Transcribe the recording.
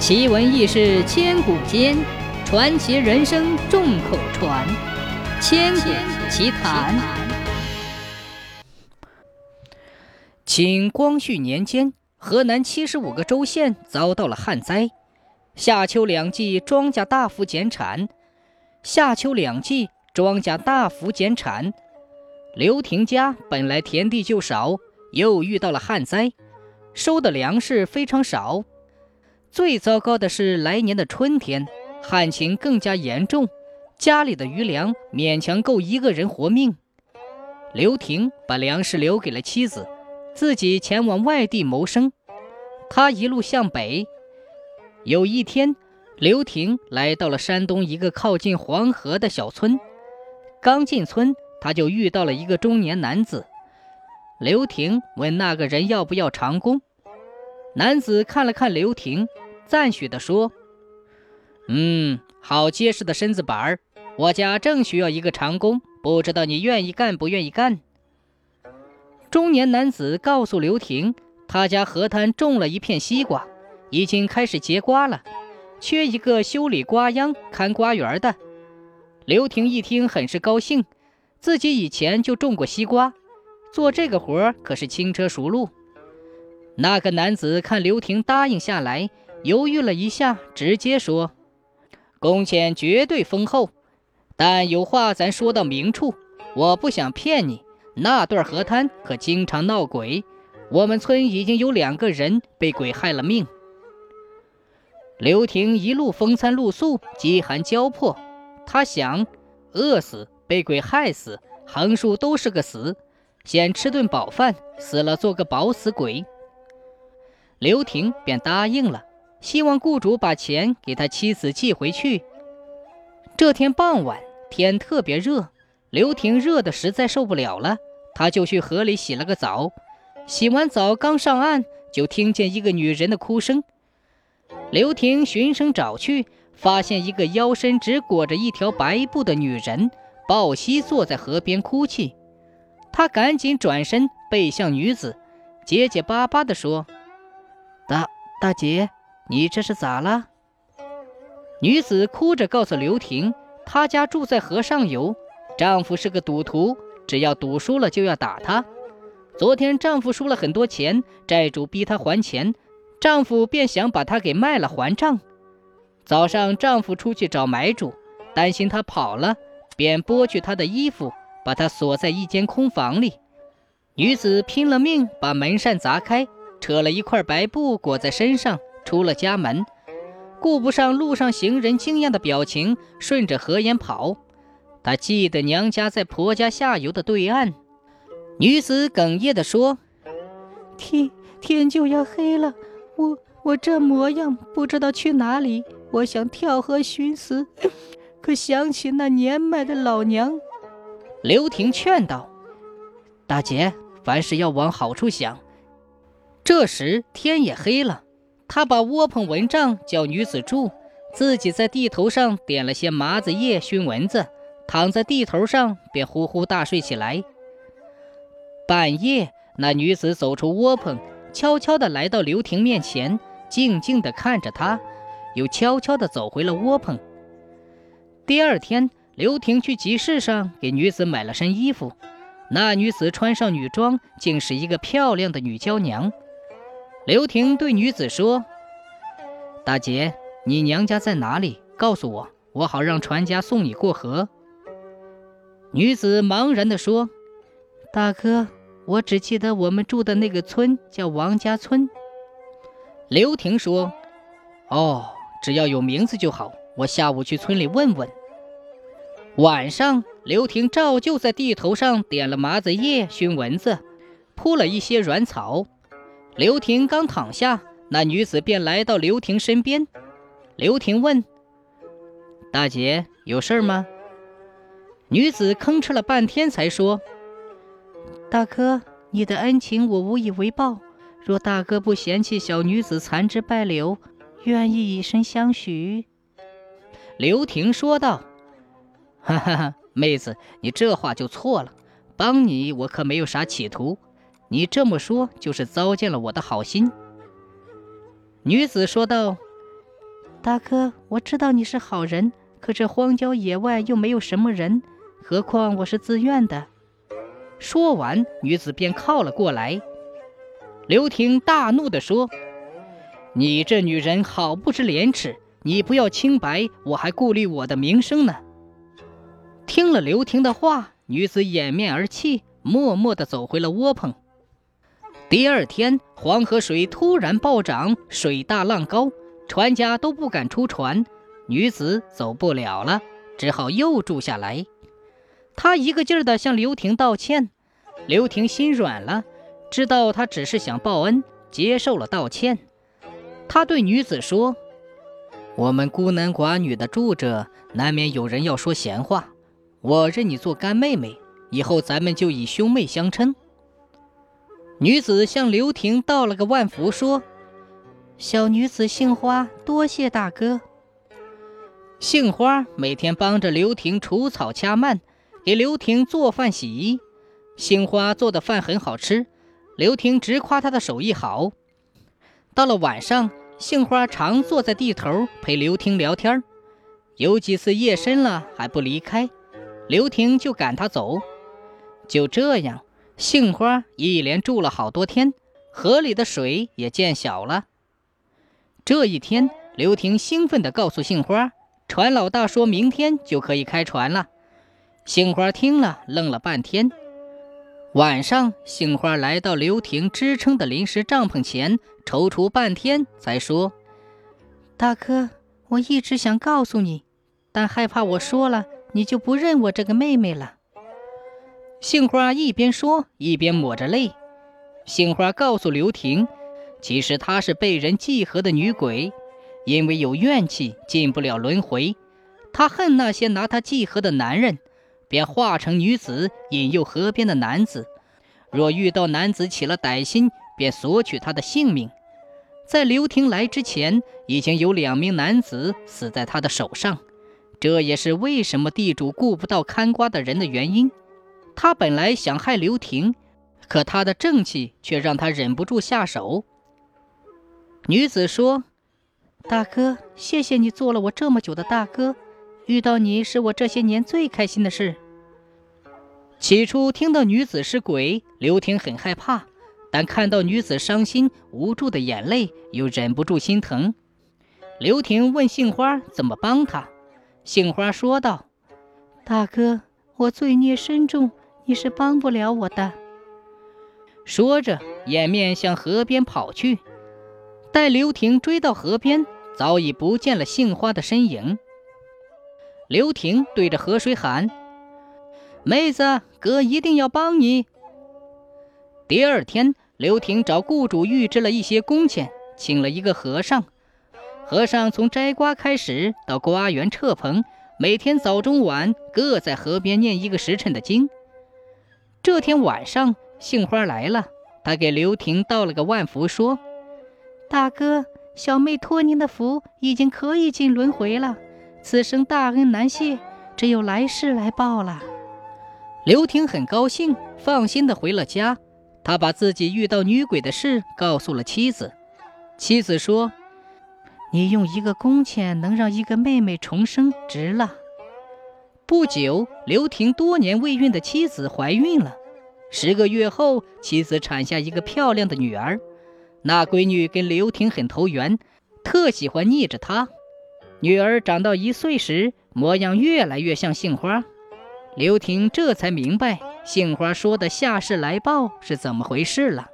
奇闻异事千古间，传奇人生众口传。千古奇谈。清光绪年间，河南七十五个州县遭到了旱灾，夏秋两季庄稼大幅减产。夏秋两季庄稼大幅减产，刘婷家本来田地就少，又遇到了旱灾，收的粮食非常少。最糟糕的是来年的春天，旱情更加严重，家里的余粮勉强够一个人活命。刘婷把粮食留给了妻子，自己前往外地谋生。他一路向北，有一天。刘婷来到了山东一个靠近黄河的小村，刚进村，他就遇到了一个中年男子。刘婷问那个人要不要长工，男子看了看刘婷，赞许地说：“嗯，好结实的身子板儿，我家正需要一个长工，不知道你愿意干不愿意干？”中年男子告诉刘婷，他家河滩种了一片西瓜，已经开始结瓜了。缺一个修理瓜秧、看瓜园的。刘婷一听，很是高兴，自己以前就种过西瓜，做这个活可是轻车熟路。那个男子看刘婷答应下来，犹豫了一下，直接说：“工钱绝对丰厚，但有话咱说到明处，我不想骗你。那段河滩可经常闹鬼，我们村已经有两个人被鬼害了命。”刘婷一路风餐露宿，饥寒交迫。他想，饿死、被鬼害死，横竖都是个死。先吃顿饱饭，死了做个饱死鬼。刘婷便答应了，希望雇主把钱给他妻子寄回去。这天傍晚，天特别热，刘婷热得实在受不了了，他就去河里洗了个澡。洗完澡刚上岸，就听见一个女人的哭声。刘婷循声找去，发现一个腰身只裹着一条白布的女人抱膝坐在河边哭泣。他赶紧转身背向女子，结结巴巴地说：“大姐，你这是咋了？”女子哭着告诉刘婷，她家住在河上游，丈夫是个赌徒，只要赌输了就要打她。昨天丈夫输了很多钱，债主逼她还钱。丈夫便想把她给卖了还账。早上，丈夫出去找买主，担心她跑了，便剥去她的衣服，把她锁在一间空房里。女子拼了命把门扇砸开，扯了一块白布裹在身上，出了家门，顾不上路上行人惊讶的表情，顺着河沿跑。他记得娘家在婆家下游的对岸。女子哽咽地说：“天天就要黑了。”我我这模样不知道去哪里，我想跳河寻死，可想起那年迈的老娘。刘婷劝道：“大姐，凡事要往好处想。”这时天也黑了，他把窝棚蚊帐叫女子住，自己在地头上点了些麻子叶熏蚊子，躺在地头上便呼呼大睡起来。半夜，那女子走出窝棚。悄悄地来到刘婷面前，静静地看着她，又悄悄地走回了窝棚。第二天，刘婷去集市上给女子买了身衣服，那女子穿上女装，竟是一个漂亮的女娇娘。刘婷对女子说：“大姐，你娘家在哪里？告诉我，我好让船家送你过河。”女子茫然地说：“大哥。”我只记得我们住的那个村叫王家村。刘婷说：“哦，只要有名字就好。我下午去村里问问。”晚上，刘婷照旧在地头上点了麻子叶熏蚊子，铺了一些软草。刘婷刚躺下，那女子便来到刘婷身边。刘婷问：“大姐，有事吗？”女子吭哧了半天才说。大哥，你的恩情我无以为报。若大哥不嫌弃小女子残枝败柳，愿意以身相许。”刘婷说道。“哈哈哈，妹子，你这话就错了。帮你我可没有啥企图，你这么说就是糟践了我的好心。”女子说道：“大哥，我知道你是好人，可这荒郊野外又没有什么人，何况我是自愿的。说完，女子便靠了过来。刘婷大怒地说：“你这女人好不知廉耻！你不要清白，我还顾虑我的名声呢。”听了刘婷的话，女子掩面而泣，默默地走回了窝棚。第二天，黄河水突然暴涨，水大浪高。船家都不敢出船，女子走不了了，只好又住下来。她一个劲儿地向刘婷道歉，刘婷心软了，知道她只是想报恩，接受了道歉。他对女子说：“我们孤男寡女的住着，难免有人要说闲话。我认你做干妹妹，以后咱们就以兄妹相称。”女子向刘婷道了个万福，说。小女子杏花，多谢大哥。杏花每天帮着刘婷除草掐蔓，给刘婷做饭洗衣。杏花做的饭很好吃，刘婷直夸她的手艺好。到了晚上，杏花常坐在地头陪刘婷聊天有几次夜深了还不离开，刘婷就赶她走。就这样，杏花一连住了好多天，河里的水也见小了。这一天，刘婷兴奋地告诉杏花：“船老大说明天就可以开船了。”杏花听了，愣了半天。晚上，杏花来到刘婷支撑的临时帐篷前，踌躇半天，才说：“大哥，我一直想告诉你，但害怕我说了，你就不认我这个妹妹了。”杏花一边说，一边抹着泪。杏花告诉刘婷。其实她是被人祭河的女鬼，因为有怨气，进不了轮回。她恨那些拿她祭河的男人，便化成女子引诱河边的男子。若遇到男子起了歹心，便索取他的性命。在刘婷来之前，已经有两名男子死在她的手上。这也是为什么地主顾不到看瓜的人的原因。他本来想害刘婷，可他的正气却让他忍不住下手。女子说：“大哥，谢谢你做了我这么久的大哥，遇到你是我这些年最开心的事。”起初听到女子是鬼，刘婷很害怕，但看到女子伤心无助的眼泪，又忍不住心疼。刘婷问杏花怎么帮她，杏花说道：“大哥，我罪孽深重，你是帮不了我的。”说着，掩面向河边跑去。待刘婷追到河边，早已不见了杏花的身影。刘婷对着河水喊：“妹子，哥一定要帮你。”第二天，刘婷找雇主预支了一些工钱，请了一个和尚。和尚从摘瓜开始，到瓜园撤棚，每天早中晚各在河边念一个时辰的经。这天晚上，杏花来了，他给刘婷道了个万福，说。大哥，小妹托您的福，已经可以进轮回了。此生大恩难谢，只有来世来报了。刘婷很高兴，放心的回了家。他把自己遇到女鬼的事告诉了妻子。妻子说：“你用一个工钱能让一个妹妹重生，值了。”不久，刘婷多年未孕的妻子怀孕了。十个月后，妻子产下一个漂亮的女儿。那闺女跟刘婷很投缘，特喜欢腻着她。女儿长到一岁时，模样越来越像杏花。刘婷这才明白杏花说的下世来报是怎么回事了。